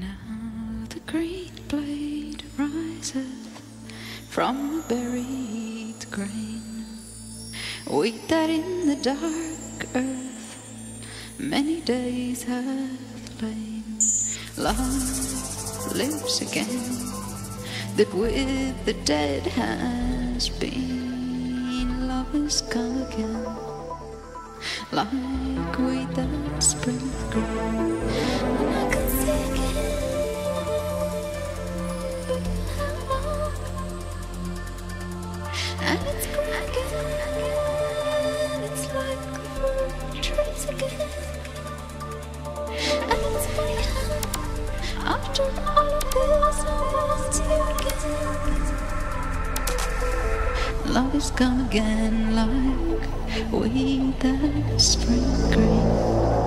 Now the green blade riseth from the buried grain, wheat that in the dark earth many days hath lain. Love lives again, that with the dead has been. Love has come again, like wheat that springeth green. Love has come again like weed that spring green.